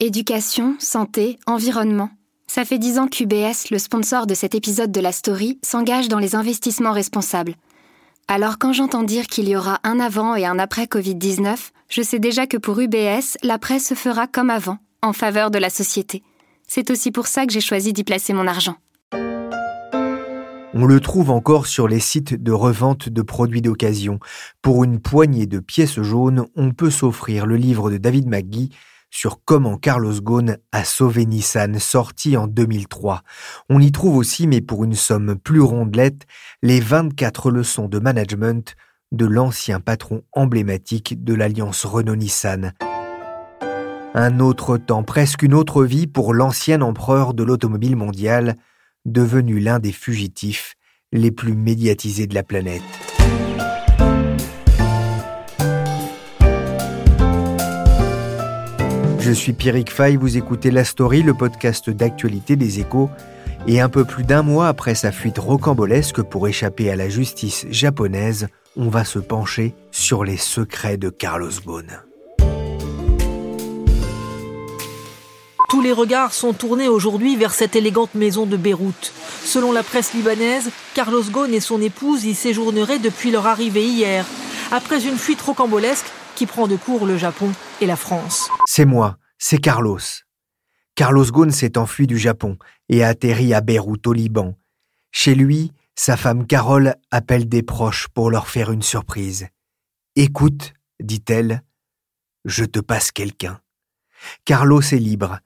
Éducation, santé, environnement. Ça fait dix ans qu'UBS, le sponsor de cet épisode de la story, s'engage dans les investissements responsables. Alors quand j'entends dire qu'il y aura un avant et un après Covid-19, je sais déjà que pour UBS, l'après se fera comme avant, en faveur de la société. C'est aussi pour ça que j'ai choisi d'y placer mon argent. On le trouve encore sur les sites de revente de produits d'occasion. Pour une poignée de pièces jaunes, on peut s'offrir le livre de David McGee sur comment Carlos Ghosn a sauvé Nissan, sorti en 2003. On y trouve aussi, mais pour une somme plus rondelette, les 24 leçons de management de l'ancien patron emblématique de l'alliance Renault-Nissan. Un autre temps, presque une autre vie pour l'ancien empereur de l'automobile mondiale, devenu l'un des fugitifs les plus médiatisés de la planète. Je suis Pierrick Fay, vous écoutez La Story, le podcast d'actualité des échos. Et un peu plus d'un mois après sa fuite rocambolesque pour échapper à la justice japonaise, on va se pencher sur les secrets de Carlos Ghosn. Tous les regards sont tournés aujourd'hui vers cette élégante maison de Beyrouth. Selon la presse libanaise, Carlos Ghosn et son épouse y séjourneraient depuis leur arrivée hier, après une fuite rocambolesque qui prend de court le Japon et la France. C'est moi, c'est Carlos. Carlos Ghosn s'est enfui du Japon et a atterri à Beyrouth au Liban. Chez lui, sa femme Carole appelle des proches pour leur faire une surprise. Écoute, dit-elle, je te passe quelqu'un. Carlos est libre,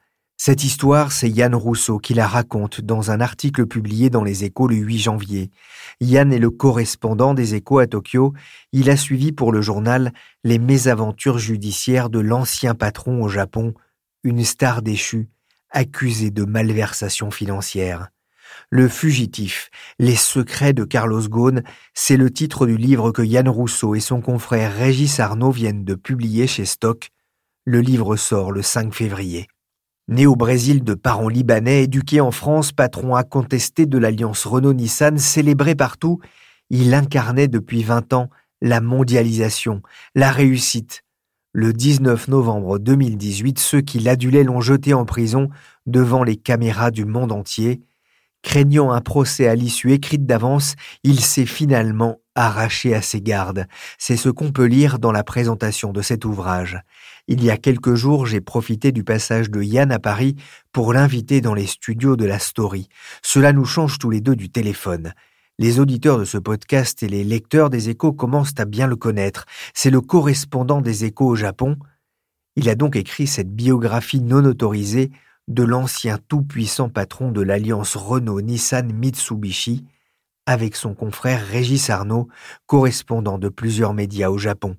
cette histoire, c'est Yann Rousseau qui la raconte dans un article publié dans les Échos le 8 janvier. Yann est le correspondant des Échos à Tokyo. Il a suivi pour le journal les mésaventures judiciaires de l'ancien patron au Japon, une star déchue, accusée de malversation financière. Le fugitif, les secrets de Carlos Ghosn, c'est le titre du livre que Yann Rousseau et son confrère Régis Arnaud viennent de publier chez Stock. Le livre sort le 5 février. Né au Brésil de parents libanais, éduqué en France, patron incontesté de l'alliance Renault-Nissan, célébré partout, il incarnait depuis 20 ans la mondialisation, la réussite. Le 19 novembre 2018, ceux qui l'adulaient l'ont jeté en prison devant les caméras du monde entier. Craignant un procès à l'issue écrite d'avance, il s'est finalement arraché à ses gardes. C'est ce qu'on peut lire dans la présentation de cet ouvrage. Il y a quelques jours, j'ai profité du passage de Yann à Paris pour l'inviter dans les studios de la Story. Cela nous change tous les deux du téléphone. Les auditeurs de ce podcast et les lecteurs des échos commencent à bien le connaître. C'est le correspondant des échos au Japon. Il a donc écrit cette biographie non autorisée de l'ancien tout-puissant patron de l'alliance Renault-Nissan-Mitsubishi, avec son confrère Régis Arnaud, correspondant de plusieurs médias au Japon.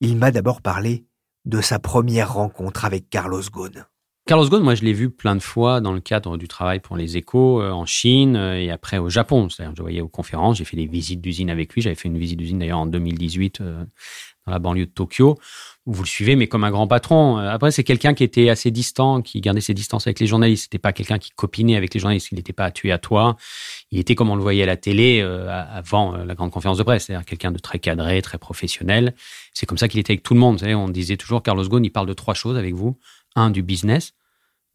Il m'a d'abord parlé de sa première rencontre avec Carlos Ghosn. Carlos Ghosn, moi, je l'ai vu plein de fois dans le cadre du travail pour les échos euh, en Chine euh, et après au Japon. C'est-à-dire, je voyais aux conférences, j'ai fait des visites d'usine avec lui. J'avais fait une visite d'usine d'ailleurs en 2018 euh, dans la banlieue de Tokyo. Vous le suivez, mais comme un grand patron. Après, c'est quelqu'un qui était assez distant, qui gardait ses distances avec les journalistes. C'était pas quelqu'un qui copinait avec les journalistes. Il n'était pas tuer à toi. Il était comme on le voyait à la télé avant la grande conférence de presse. C'est-à-dire quelqu'un de très cadré, très professionnel. C'est comme ça qu'il était avec tout le monde. Vous savez, on disait toujours Carlos Ghosn, il parle de trois choses avec vous. Un, du business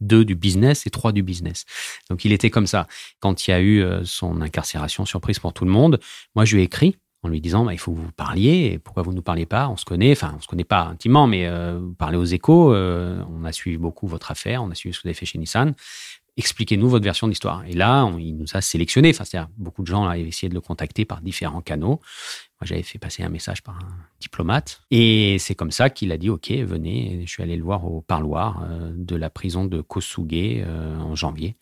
deux du business et trois du business. Donc il était comme ça. Quand il y a eu euh, son incarcération, surprise pour tout le monde, moi je lui ai écrit en lui disant bah, il faut que vous parliez, pourquoi vous ne nous parlez pas? On se connaît, enfin on se connaît pas intimement, mais euh, vous parlez aux échos, euh, on a suivi beaucoup votre affaire, on a suivi ce que vous avez fait chez Nissan. Expliquez-nous votre version d'histoire. Et là, il nous a sélectionné. Enfin, c'est-à-dire, beaucoup de gens avaient essayé de le contacter par différents canaux. Moi, j'avais fait passer un message par un diplomate. Et c'est comme ça qu'il a dit, OK, venez. je suis allé le voir au parloir euh, de la prison de Kosuge euh, en janvier.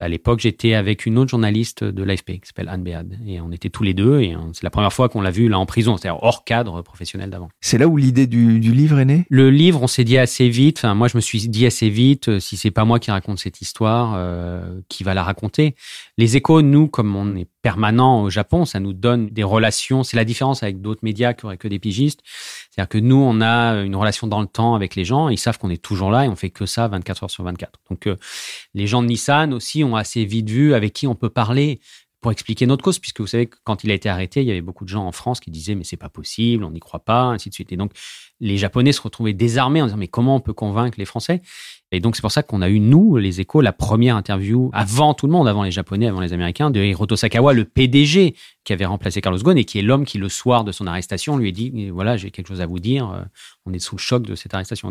À l'époque, j'étais avec une autre journaliste de l'AFP qui s'appelle Anne Béad. Et on était tous les deux. Et c'est la première fois qu'on l'a vu là en prison, c'est-à-dire hors cadre professionnel d'avant. C'est là où l'idée du, livre est née? Le livre, on s'est dit assez vite. Enfin, moi, je me suis dit assez vite, euh, si c'est pas moi qui raconte cette histoire, euh, qui va la raconter Les échos, nous, comme on est permanent au Japon, ça nous donne des relations. C'est la différence avec d'autres médias qui auraient que des pigistes. C'est-à-dire que nous, on a une relation dans le temps avec les gens. Ils savent qu'on est toujours là et on fait que ça 24 heures sur 24. Donc, euh, les gens de Nissan aussi ont assez vite vu avec qui on peut parler pour expliquer notre cause, puisque vous savez que quand il a été arrêté, il y avait beaucoup de gens en France qui disaient mais c'est pas possible, on n'y croit pas, ainsi de suite. Et donc les Japonais se retrouvaient désarmés en disant mais comment on peut convaincre les Français? Et donc c'est pour ça qu'on a eu nous les Échos la première interview avant tout le monde, avant les Japonais, avant les Américains, de Hiroto Sakawa, le PDG qui avait remplacé Carlos Ghosn et qui est l'homme qui le soir de son arrestation lui a dit voilà j'ai quelque chose à vous dire, euh, on est sous le choc de cette arrestation.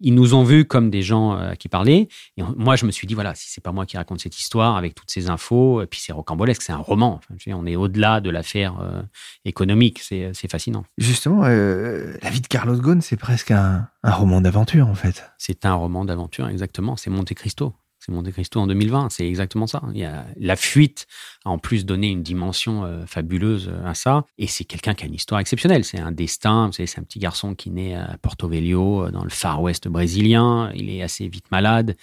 Ils nous ont vus comme des gens euh, à qui parler. Et moi, je me suis dit, voilà, si c'est pas moi qui raconte cette histoire avec toutes ces infos, et puis c'est rocambolesque, c'est un roman. on est au-delà de l'affaire euh, économique, c'est fascinant. Justement, euh, la vie de Carlos Ghosn, c'est presque un, un roman d'aventure, en fait. C'est un roman d'aventure, exactement. C'est Monte Cristo. C'est Monte Cristo en 2020, c'est exactement ça. Il y a, la fuite a en plus donné une dimension euh, fabuleuse euh, à ça. Et c'est quelqu'un qui a une histoire exceptionnelle. C'est un destin. c'est un petit garçon qui naît à Porto Velho, euh, dans le Far West brésilien. Il est assez vite malade.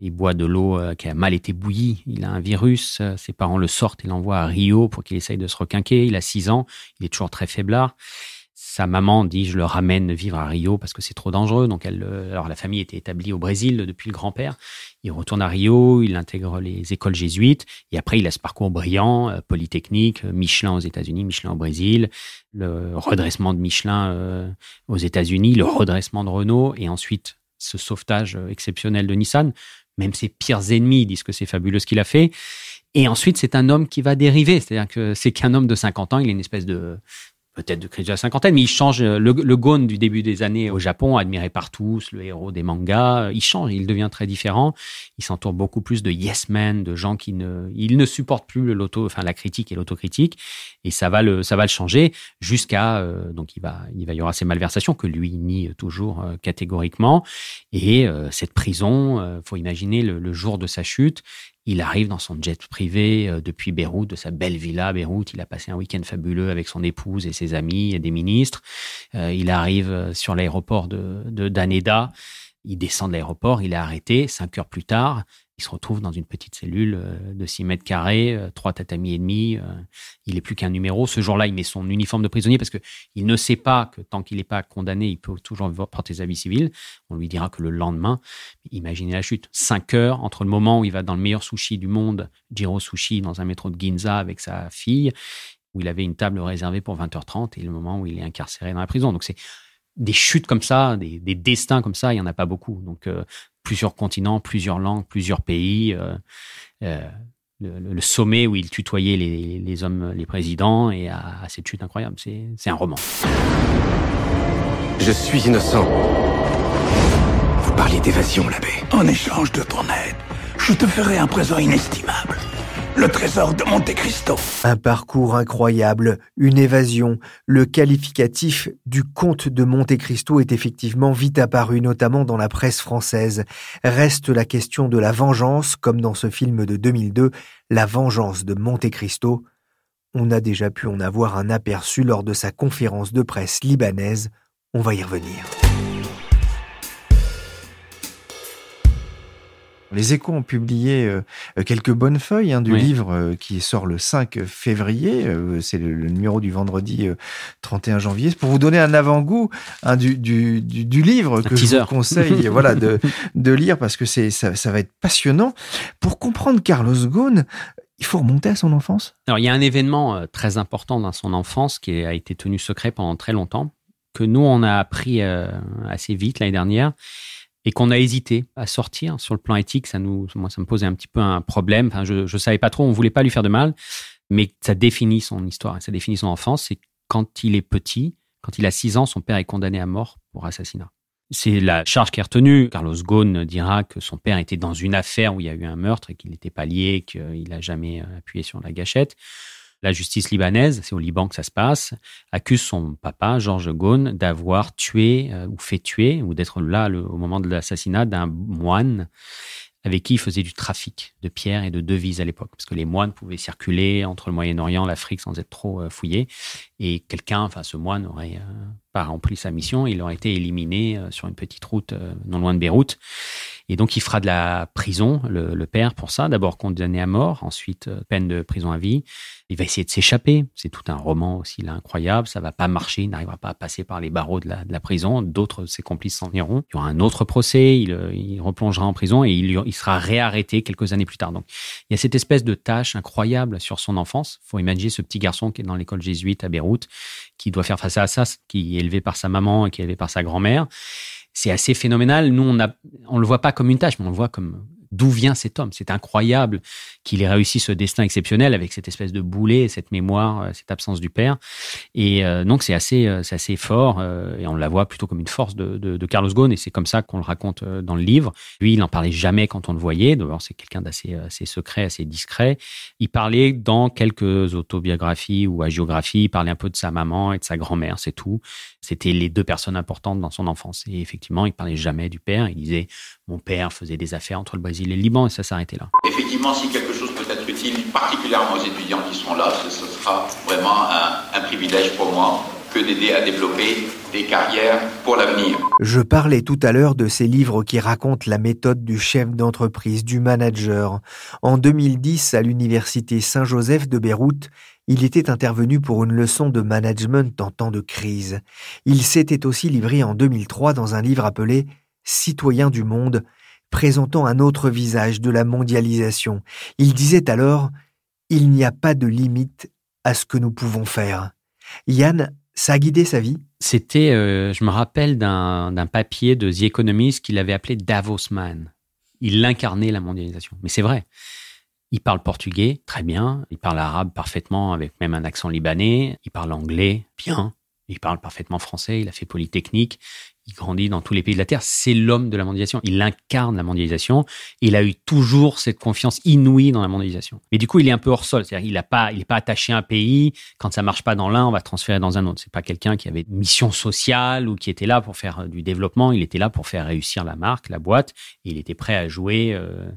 Il boit de l'eau qui a mal été bouillie. Il a un virus. Ses parents le sortent et l'envoient à Rio pour qu'il essaye de se requinquer. Il a six ans. Il est toujours très faiblard sa maman dit je le ramène vivre à Rio parce que c'est trop dangereux. Donc elle, alors la famille était établie au Brésil depuis le grand-père. Il retourne à Rio, il intègre les écoles jésuites et après il a ce parcours brillant, euh, polytechnique, Michelin aux États-Unis, Michelin au Brésil, le redressement de Michelin euh, aux États-Unis, le redressement de Renault et ensuite ce sauvetage euh, exceptionnel de Nissan. Même ses pires ennemis disent que c'est fabuleux ce qu'il a fait. Et ensuite, c'est un homme qui va dériver. C'est-à-dire que c'est qu'un homme de 50 ans, il est une espèce de, peut-être de crise de la cinquantaine, mais il change. Le, le Gon du début des années au Japon, admiré par tous, le héros des mangas, il change, il devient très différent. Il s'entoure beaucoup plus de yes men, de gens qui ne, il ne supporte plus l'auto, enfin la critique et l'autocritique, et ça va le, ça va le changer jusqu'à euh, donc il va, il va y aura ces malversations que lui nie toujours euh, catégoriquement, et euh, cette prison, faut imaginer le, le jour de sa chute, il arrive dans son jet privé euh, depuis Beyrouth, de sa belle villa à Beyrouth. Il a passé un week-end fabuleux avec son épouse et ses amis et des ministres. Euh, il arrive euh, sur l'aéroport de, de Daneda. Il descend de l'aéroport, il est arrêté. Cinq heures plus tard, il se retrouve dans une petite cellule euh, de 6 mètres carrés, euh, trois tatamis et demi. Euh, il n'est plus qu'un numéro. Ce jour-là, il met son uniforme de prisonnier parce qu'il ne sait pas que tant qu'il n'est pas condamné, il peut toujours porter sa vie civile. On lui dira que le lendemain, imaginez la chute, 5 heures entre le moment où il va dans le meilleur sushi du monde, Jiro Sushi, dans un métro de Ginza avec sa fille, où il avait une table réservée pour 20h30, et le moment où il est incarcéré dans la prison. Donc c'est des chutes comme ça, des, destins comme ça, il n'y en a pas beaucoup. Donc plusieurs continents, plusieurs langues, plusieurs pays. Euh, euh, le, sommet où il tutoyait les, hommes, les présidents, et à, cette chute incroyable. C'est un roman. Je suis innocent. Vous parliez d'évasion, l'abbé. En échange de ton aide, je te ferai un présent inestimable le trésor de Monte Cristo. Un parcours incroyable, une évasion. Le qualificatif du comte de Monte Cristo est effectivement vite apparu, notamment dans la presse française. Reste la question de la vengeance, comme dans ce film de 2002, La vengeance de Monte Cristo. On a déjà pu en avoir un aperçu lors de sa conférence de presse libanaise. On va y revenir. Les échos ont publié euh, quelques bonnes feuilles hein, du livre euh, qui sort le 5 février. Euh, c'est le, numéro du vendredi 31 janvier. Pour vous donner un avant-goût hein, du, livre que je vous conseille voilà, de, de, lire parce que c'est, ça, ça, va être passionnant. Pour comprendre Carlos Ghosn, il faut remonter à son enfance? Alors, il y a un événement très important dans son enfance qui a été tenu secret pendant très longtemps, que nous, on a appris assez vite l'année dernière et qu'on a hésité à sortir sur le plan éthique, ça nous, moi, ça me posait un petit peu un problème. Enfin, je, ne savais pas trop, on voulait pas lui faire de mal, mais ça définit son histoire, ça définit son enfance. C'est quand il est petit, quand il a 6 ans, son père est condamné à mort pour assassinat. C'est la charge qui est retenue. Carlos Ghosn dira que son père était dans une affaire où il y a eu un meurtre et qu'il n'était pas lié, qu'il n'a jamais appuyé sur la gâchette. La justice libanaise, c'est au Liban que ça se passe, accuse son papa, Georges Ghosn, d'avoir tué euh, ou fait tuer, ou d'être là au moment de l'assassinat d'un moine avec qui il faisait du trafic de pierres et de devises à l'époque, parce que les moines pouvaient circuler entre le Moyen-Orient, l'Afrique sans être trop euh, fouillés. Et quelqu'un, enfin ce moine, n'aurait euh, pas rempli sa mission, il aurait été éliminé sur une petite route non loin de Beyrouth. Et donc il fera de la prison, le, le père, pour ça. D'abord condamné à mort, ensuite peine de prison à vie. Il va essayer de s'échapper. C'est tout un roman aussi là, incroyable. Ça va pas marcher. Il n'arrivera pas à passer par les barreaux de la, de la prison. D'autres ses complices s'en iront. Il y aura un autre procès. Il, il replongera en prison et il, il, sera réarrêté quelques années plus tard. Donc, il y a cette espèce de tâche incroyable sur son enfance. Faut imaginer ce petit garçon qui est dans l'école jésuite à Beyrouth, qui doit faire face à ça, qui est élevé par sa maman et qui est élevé par sa grand-mère. C'est assez phénoménal. Nous, on a, on le voit pas comme une tâche, mais on le voit comme d'où vient cet homme. C'est incroyable qu'il ait réussi ce destin exceptionnel avec cette espèce de boulet, cette mémoire, euh, cette absence du père. Et euh, donc c'est assez, euh, assez fort et on la voit plutôt comme une force de Carlos Ghosn et c'est comme ça qu'on le raconte dans le livre. Lui, il n'en parlait jamais quand on le voyait. D'abord, c'est quelqu'un d'assez assez secret, assez discret. Il parlait dans quelques autobiographies ou hagiographies, il parlait un peu de sa maman et de sa grand-mère, c'est tout. C'était les deux personnes importantes dans son enfance. Et effectivement, il parlait jamais du père. Il disait mon père faisait des affaires entre le Brésil et le Liban et ça s'arrêtait là. Effectivement, si quelque chose peut être utile, particulièrement aux étudiants qui sont là, ce, sera vraiment un, un privilège pour moi que d'aider à développer des carrières pour l'avenir. Je parlais tout à l'heure de ces livres qui racontent la méthode du chef d'entreprise, du manager. En 2010, à l'université Saint-Joseph de Beyrouth, il était intervenu pour une leçon de management en temps de crise. Il s'était aussi livré en 2003 dans un livre appelé Citoyens du monde, présentant un autre visage de la mondialisation. Il disait alors Il n'y a pas de limite à ce que nous pouvons faire. Yann, ça a guidé sa vie? C'était, euh, je me rappelle d'un papier de The Economist qu'il avait appelé Davos Man. Il incarnait la mondialisation. Mais c'est vrai. Il parle portugais, très bien. Il parle arabe parfaitement, avec même un accent libanais. Il parle anglais, bien. Il parle parfaitement français. Il a fait Polytechnique il grandit dans tous les pays de la Terre, c'est l'homme de la mondialisation. Il incarne la mondialisation. Il a eu toujours cette confiance inouïe dans la mondialisation. Mais du coup, il est un peu hors sol. C'est-à-dire, il n'est pas, il pas attaché à un pays. Quand ça marche pas dans l'un, on va transférer dans un autre. C'est pas quelqu'un qui avait mission sociale ou qui était là pour faire du développement. Il était là pour faire réussir la marque, la boîte. Il était prêt à jouer euh,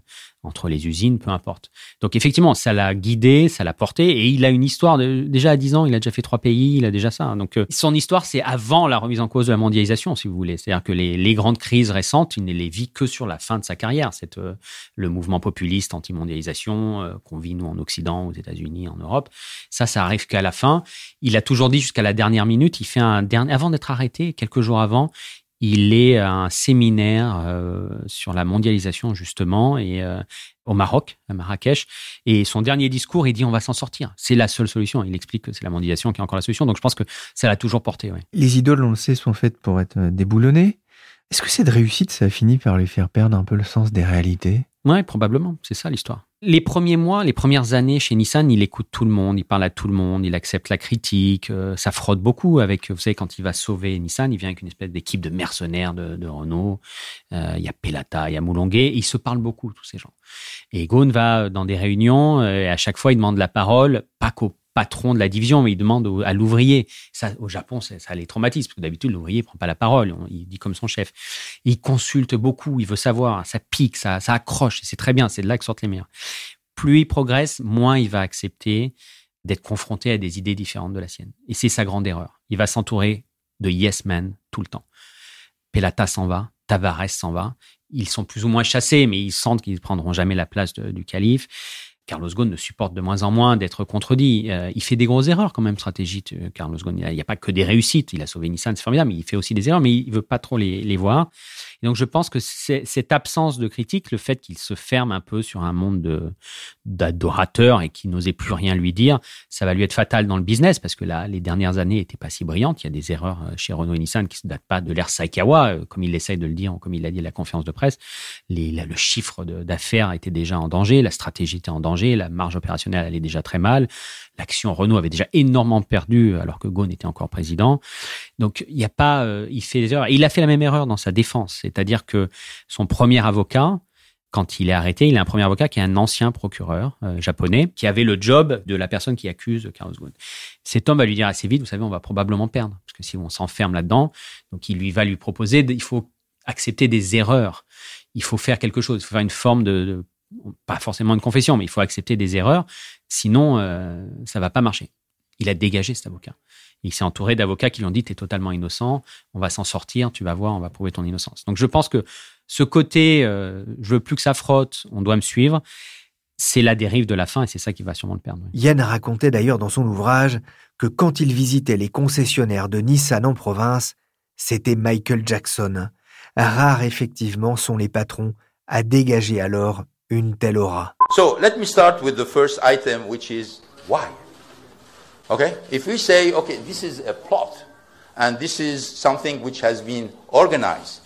entre les usines, peu importe. Donc effectivement, ça l'a guidé, ça l'a porté, et il a une histoire de, déjà à 10 ans, il a déjà fait trois pays, il a déjà ça. Donc euh, son histoire, c'est avant la remise en cause de la mondialisation, si vous voulez. C'est-à-dire que les, les, grandes crises récentes, il ne les vit que sur la fin de sa carrière. C'est euh, le mouvement populiste anti-mondialisation euh, qu'on vit nous en Occident, aux États-Unis, en Europe. Ça, ça arrive qu'à la fin. Il a toujours dit jusqu'à la dernière minute, il fait un dernier, avant d'être arrêté, quelques jours avant, il est à un séminaire euh, sur la mondialisation justement et euh, au Maroc, à Marrakech. Et son dernier discours, il dit on va s'en sortir. C'est la seule solution. Il explique que c'est la mondialisation qui est encore la solution. Donc je pense que ça l'a toujours porté. Les idoles, on le sait, sont faites pour être déboulonnées. Est-ce que cette réussite, ça a fini par lui faire perdre un peu le sens des réalités? Oui, probablement. C'est ça l'histoire. Les premiers mois, les premières années chez Nissan, il écoute tout le monde, il parle à tout le monde, il accepte la critique, euh, ça frotte beaucoup avec, vous savez, quand il va sauver Nissan, il vient avec une espèce d'équipe de mercenaires de, Renault, euh, il y a Pelata, il y a Moulonguet, et ils se parlent beaucoup, tous ces gens. Et Ghosn va dans des réunions, euh, et à chaque fois, il demande la parole, pas qu'au patron de la division, mais il demande à l'ouvrier. Ça, au Japon, ça, les traumatise, parce que d'habitude, l'ouvrier prend pas la parole, il dit comme son chef. il consulte beaucoup, il veut savoir, ça pique, ça, ça accroche, c'est très bien, c'est de là que sortent les meilleurs. Plus il progresse, moins il va accepter d'être confronté à des idées différentes de la sienne. Et c'est sa grande erreur. Il va s'entourer de yes men tout le temps. Pelata s'en va, Tavares s'en va. Ils sont plus ou moins chassés, mais ils sentent qu'ils ne prendront jamais la place du calife. Carlos Ghosn ne supporte de moins en moins d'être contredit. Euh, il fait des grosses erreurs quand même stratégiques, euh, Carlos Ghosn. Il n'y a, pas que des réussites. Il a sauvé Nissan, c'est formidable, mais il fait aussi des erreurs, mais il veut pas trop les, voir. Donc je pense que cette absence de critique, le fait qu'il se ferme un peu sur un monde de d'adorateurs et qui n'osait plus rien lui dire, ça va lui être fatal dans le business parce que là, les dernières années n'étaient pas si brillantes. Il y a des erreurs euh, chez Renault et Nissan qui ne datent pas de l'ère Saikawa, comme il essaye de le dire, comme il l'a dit à la conférence de presse. Le chiffre d'affaires était déjà en danger, la stratégie était en danger, la marge opérationnelle allait déjà très mal, l'action Renault avait déjà énormément perdu alors que Ghosn était encore président. Donc il n'y a pas, euh, il fait il a fait la même erreur dans sa défense, c'est-à-dire que son premier avocat, quand il est arrêté, il a un premier avocat qui est un ancien procureur euh, japonais qui avait le job de la personne qui accuse Carlos Ghosn. Cet homme va lui dire assez vite, vous savez, on va probablement perdre parce que si on s'enferme là-dedans, donc il lui va lui proposer, il faut accepter des erreurs il faut faire quelque chose, il faut faire une forme de, pas forcément une confession, mais il faut accepter des erreurs, sinon euh, ça va pas marcher. Il a dégagé cet avocat. Il s'est entouré d'avocats qui lui ont dit tu es totalement innocent, on va s'en sortir, tu vas voir, on va prouver ton innocence. Donc je pense que ce côté euh, je veux plus que ça frotte, on doit me suivre, c'est la dérive de la fin et c'est ça qui va sûrement le perdre. Yann racontait d'ailleurs dans son ouvrage que quand il visitait les concessionnaires de Nissan en province, c'était Michael Jackson. Rares effectivement sont les patrons à dégager alors une telle aura. So let me start with the first item, which is why. Okay? If we say, okay, this is a plot, and this is something which has been organized,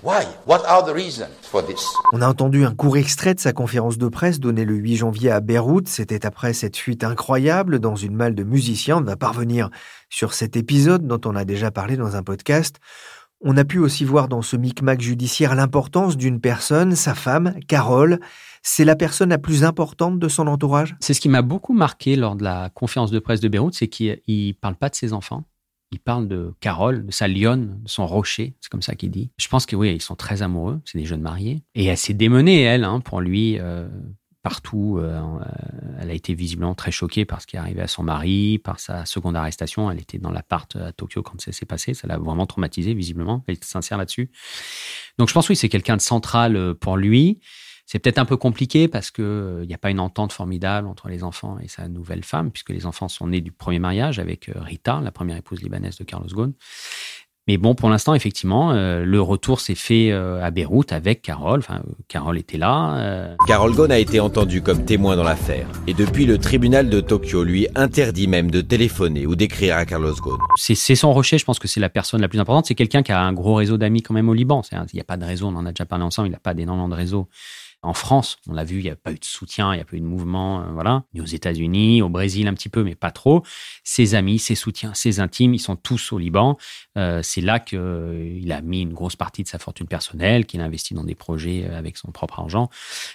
Why? What are the reasons for this? On a entendu un court extrait de sa conférence de presse donnée le 8 janvier à Beyrouth. C'était après cette fuite incroyable dans une malle de musiciens. On va parvenir sur cet épisode dont on a déjà parlé dans un podcast. On a pu aussi voir dans ce micmac judiciaire l'importance d'une personne, sa femme, Carole. C'est la personne la plus importante de son entourage? C'est ce qui m'a beaucoup marqué lors de la conférence de presse de Beyrouth, c'est qu'il ne parle pas de ses enfants il parle de Carole, de sa lionne, de son rocher, c'est comme ça qu'il dit. Je pense que oui, ils sont très amoureux, c'est des jeunes mariés. Et elle s'est démenée, elle, hein, pour lui, euh, partout. Euh, elle a été visiblement très choquée par ce qui est arrivé à son mari, par sa seconde arrestation. Elle était dans l'appart à Tokyo quand ça s'est passé. Ça l'a vraiment traumatisée, visiblement. Elle était sincère là-dessus. Donc je pense, oui, c'est quelqu'un de central euh, pour lui. C'est peut-être un peu compliqué parce que il euh, n'y a pas une entente formidable entre les enfants et sa nouvelle femme, puisque les enfants sont nés du premier mariage avec euh, Rita, la première épouse libanaise de Carlos Ghosn. Mais bon, pour l'instant, effectivement, euh, le retour s'est fait à Beyrouth avec Carole. Enfin, Carole était là. Carole Ghosn a été entendue comme témoin dans l'affaire. Et depuis, le tribunal de Tokyo lui interdit même de téléphoner ou d'écrire à Carlos Ghosn. C'est son rocher, je pense que c'est la personne la plus importante. C'est quelqu'un qui a un gros réseau d'amis quand même au Liban. Il n'y a pas de réseau, on en a déjà parlé ensemble, il n'a pas d'énormément de réseau en France, on l'a vu, il n'y a pas eu de soutien, il n'y a pas eu de mouvement, euh, voilà. Aux États-Unis, au Brésil un petit peu, mais pas trop. Ses amis, ses soutiens, ses intimes, ils sont tous au Liban. Euh, c'est là qu'il euh, a mis une grosse partie de sa fortune personnelle, qu'il a investi dans des projets avec son propre argent.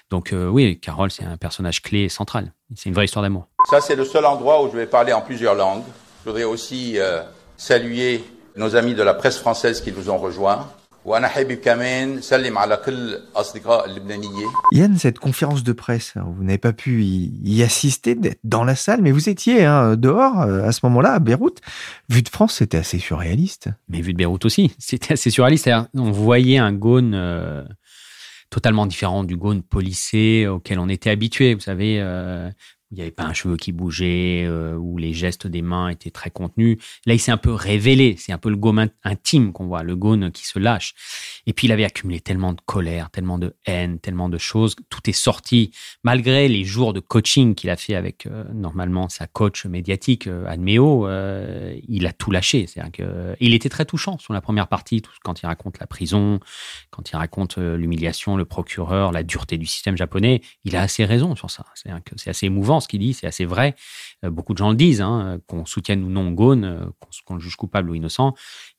Donc oui, Carole, c'est un personnage clé central. C'est une vraie histoire d'amour. Ça, c'est le seul endroit où je vais parler en plusieurs langues. Je voudrais aussi saluer nos amis de la presse française qui nous ont rejoints. Yann, cette conférence de presse, vous n'avez pas pu y, assister, d'être dans la salle, mais vous étiez hein, dehors euh, à ce moment-là, à Beyrouth. Vu de France, c'était assez surréaliste. Mais vu de Beyrouth aussi, c'était assez surréaliste. On voyait un Gaune euh, totalement différent du Gaune policé auquel on était habitué. Vous savez, euh, il n'y avait pas un cheveu qui bougeait, euh, où les gestes des mains étaient très contenus. Là, il s'est un peu révélé. C'est un peu le Gaume intime qu'on voit, le Gaune qui se lâche. Et puis, il avait accumulé tellement de colère, tellement de haine, tellement de choses. Tout est sorti, malgré les jours de coaching qu'il a fait avec, euh, normalement, sa coach médiatique, euh, Admeo. Euh, il a tout lâché. C'est-à-dire que, il était très touchant sur la première partie, quand il raconte la prison, quand il raconte l'humiliation, le procureur, la dureté du système japonais. Il a assez raison sur ça. C'est-à-dire que c'est assez émouvant ce qu'il dit, c'est assez vrai. Euh, beaucoup de gens le disent, hein, qu'on soutienne ou non euh, qu'on le juge coupable ou innocent.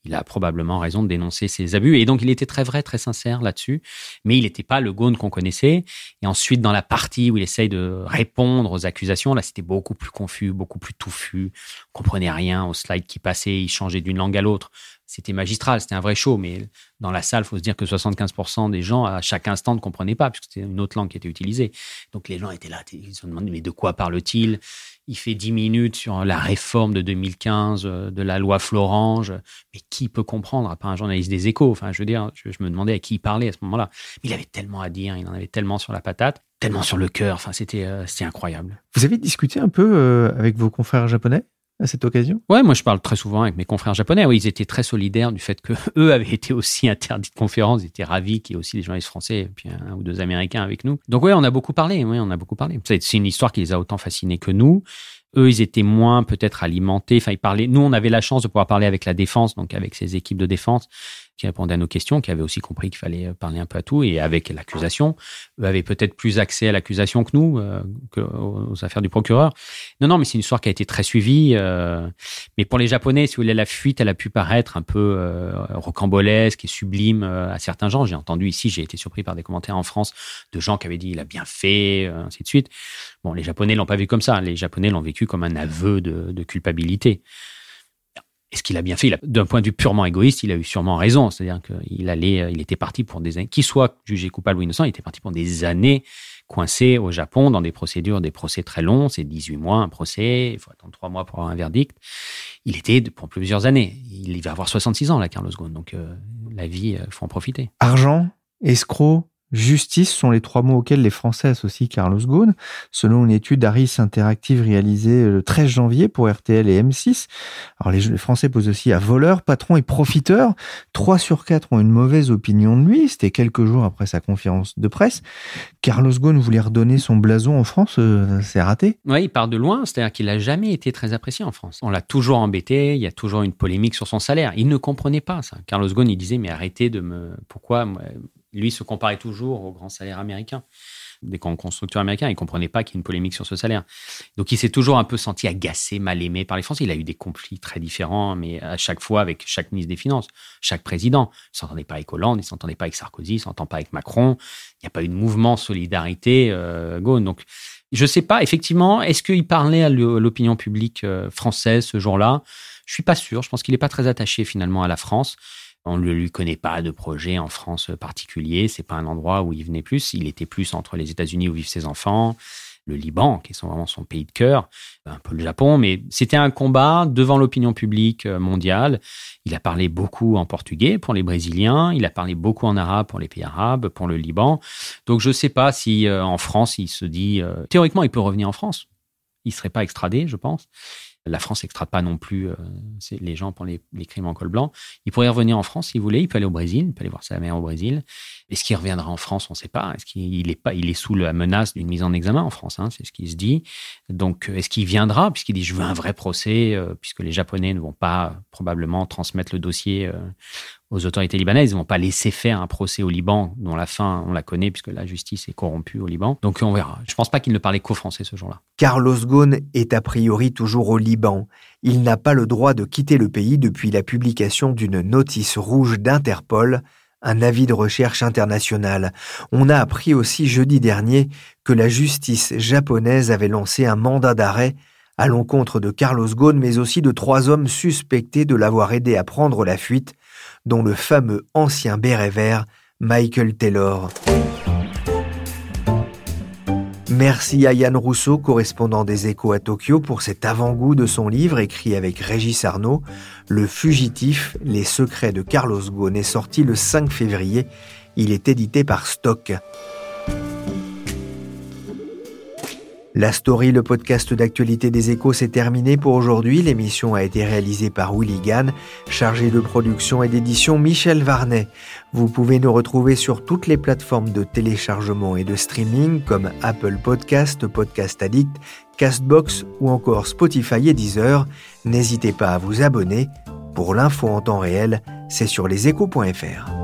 Il a probablement raison de dénoncer ses abus. Et donc, il était très vrai, très sincère là-dessus. Mais il n'était pas le Ghosn qu'on connaissait. Et ensuite, dans la partie où il essaye de répondre aux accusations, là, c'était beaucoup plus confus, beaucoup plus touffu. On comprenait rien aux slides qui passaient. Il changeait d'une langue à l'autre c'était magistral, c'était un vrai show, mais dans la salle, il faut se dire que 75% des gens, à chaque instant, ne comprenaient pas, puisque c'était une autre langue qui était utilisée. Donc les gens étaient là, ils se demandaient, mais de quoi parle-t-il? Il fait 10 minutes sur la réforme de 2015 euh, de la loi Florange, mais qui peut comprendre, à part un journaliste des échos? Enfin, je veux dire, je, me demandais à qui il parlait à ce moment-là. Il avait tellement à dire, il en avait tellement sur la patate, tellement sur le cœur, enfin, c'était euh, incroyable. Vous avez discuté un peu euh, avec vos confrères japonais? À cette occasion? Ouais, moi je parle très souvent avec mes confrères japonais. Oui, ils étaient très solidaires du fait que eux avaient été aussi interdits de conférence. Ils étaient ravis qu'il y ait aussi des journalistes français et puis un ou deux Américains avec nous. Donc oui, on a beaucoup parlé. Oui, on a beaucoup parlé. C'est une histoire qui les a autant fascinés que nous. Eux, ils étaient moins peut-être alimentés. Enfin, ils parlaient. Nous, on avait la chance de pouvoir parler avec la défense, donc avec ces équipes de défense qui répondaient à nos questions, qui avaient aussi compris qu'il fallait euh, parler un peu à tout, et avec l'accusation, eux avaient peut-être plus accès à l'accusation que nous, euh, aux affaires du procureur. Non, non, mais c'est une histoire qui a été très suivie. Euh, mais pour les Japonais, si vous voulez, la fuite, elle a pu paraître un peu rocambolesque et sublime à certains gens. J'ai entendu ici, j'ai été surpris par des commentaires en France de gens qui avaient dit il a bien fait, ainsi de suite. Bon, les Japonais l'ont pas vu comme ça. Les Japonais l'ont vécu comme un aveu de culpabilité Est-ce qu'il a bien fait D'un point de vue purement égoïste, il a eu sûrement raison. C'est-à-dire qu'il allait, il était parti pour des années, qu'il soit jugé coupable ou innocent, il était parti pour des années coincé au Japon dans des procédures, des procès très longs. C'est 18 mois un procès, il faut attendre 3 mois pour avoir un verdict. Il était pour plusieurs années. Il va avoir 66 ans, là, Carlos Ghosn. Donc, euh, la vie, il faut en profiter. Argent, escroc, Justice sont les trois mots auxquels les Français associent Carlos Ghosn. Selon une étude Harris Interactive réalisée le 13 janvier pour RTL et M6, alors les Français posent aussi à voleur, patron et profiteur. Trois sur quatre ont une mauvaise opinion de lui. C'était quelques jours après sa conférence de presse. Carlos Ghosn voulait redonner son blason en France. Euh, c'est raté. Oui, il part de loin. C'est-à-dire qu'il n'a jamais été très apprécié en France. On l'a toujours embêté. Il y a toujours une polémique sur son salaire. Il ne comprenait pas ça. Carlos Ghosn, il disait, mais arrêtez de me... Pourquoi lui se comparait toujours au grand salaire américain. Des constructeurs américains, il ne comprenait pas qu'il y ait une polémique sur ce salaire. Donc il s'est toujours un peu senti agacé, mal aimé par les Français. Il a eu des conflits très différents, mais à chaque fois avec chaque ministre des Finances, chaque président. Il ne s'entendait pas avec Hollande, il ne s'entendait pas avec Sarkozy, il ne s'entend pas avec Macron. Il n'y a pas eu de mouvement solidarité, euh, Donc je ne sais pas, effectivement, est-ce qu'il parlait à l'opinion publique euh, française ce jour-là? Je ne suis pas sûr. Je pense qu'il n'est pas très attaché finalement à la France. On ne lui connaît pas de projet en France particulier. C'est pas un endroit où il venait plus. Il était plus entre les États-Unis où vivent ses enfants, le Liban, qui est vraiment son pays de cœur, un peu le Japon. Mais c'était un combat devant l'opinion publique mondiale. Il a parlé beaucoup en portugais pour les Brésiliens. Il a parlé beaucoup en arabe pour les pays arabes, pour le Liban. Donc je ne sais pas si euh, en France il se dit. Euh, théoriquement, il peut revenir en France. Il serait pas extradé, je pense. La France n'extrade pas non plus euh, les gens pour les, crimes en col blanc. Il pourrait revenir en France s'il voulait. Il peut aller au Brésil, il peut aller voir sa mère au Brésil. Est-ce qu'il reviendra en France? On ne sait pas. Est-ce qu'il est pas Il est sous la menace d'une mise en examen en France. Hein, c'est ce qu'il se dit. Donc, est-ce qu'il viendra? Puisqu'il dit je veux un vrai procès, euh, puisque les Japonais ne vont pas probablement transmettre le dossier euh, aux autorités libanaises. Ils vont pas laisser faire un procès au Liban dont la fin, on la connaît puisque la justice est corrompue au Liban. Donc on verra. Je pense pas qu'il ne parlait qu'au français ce jour-là. Carlos Ghosn est a priori toujours au Liban. Il n'a pas le droit de quitter le pays depuis la publication d'une notice rouge d'Interpol, un avis de recherche international. On a appris aussi jeudi dernier que la justice japonaise avait lancé un mandat d'arrêt à l'encontre de Carlos Ghosn, mais aussi de trois hommes suspectés de l'avoir aidé à prendre la fuite dont le fameux ancien béret vert Michael Taylor. Merci à Yann Rousseau, correspondant des Échos à Tokyo, pour cet avant-goût de son livre écrit avec Régis Arnaud. Le fugitif, les secrets de Carlos Ghosn est sorti le 5 février. Il est édité par Stock. La story, le podcast d'actualité des échos, s'est terminé pour aujourd'hui. L'émission a été réalisée par Willy Gann, chargé de production et d'édition Michel Varnet. Vous pouvez nous retrouver sur toutes les plateformes de téléchargement et de streaming comme Apple Podcast, Podcast Addict, Castbox ou encore Spotify et Deezer. N'hésitez pas à vous abonner. Pour l'info en temps réel, c'est sur leséchos.fr.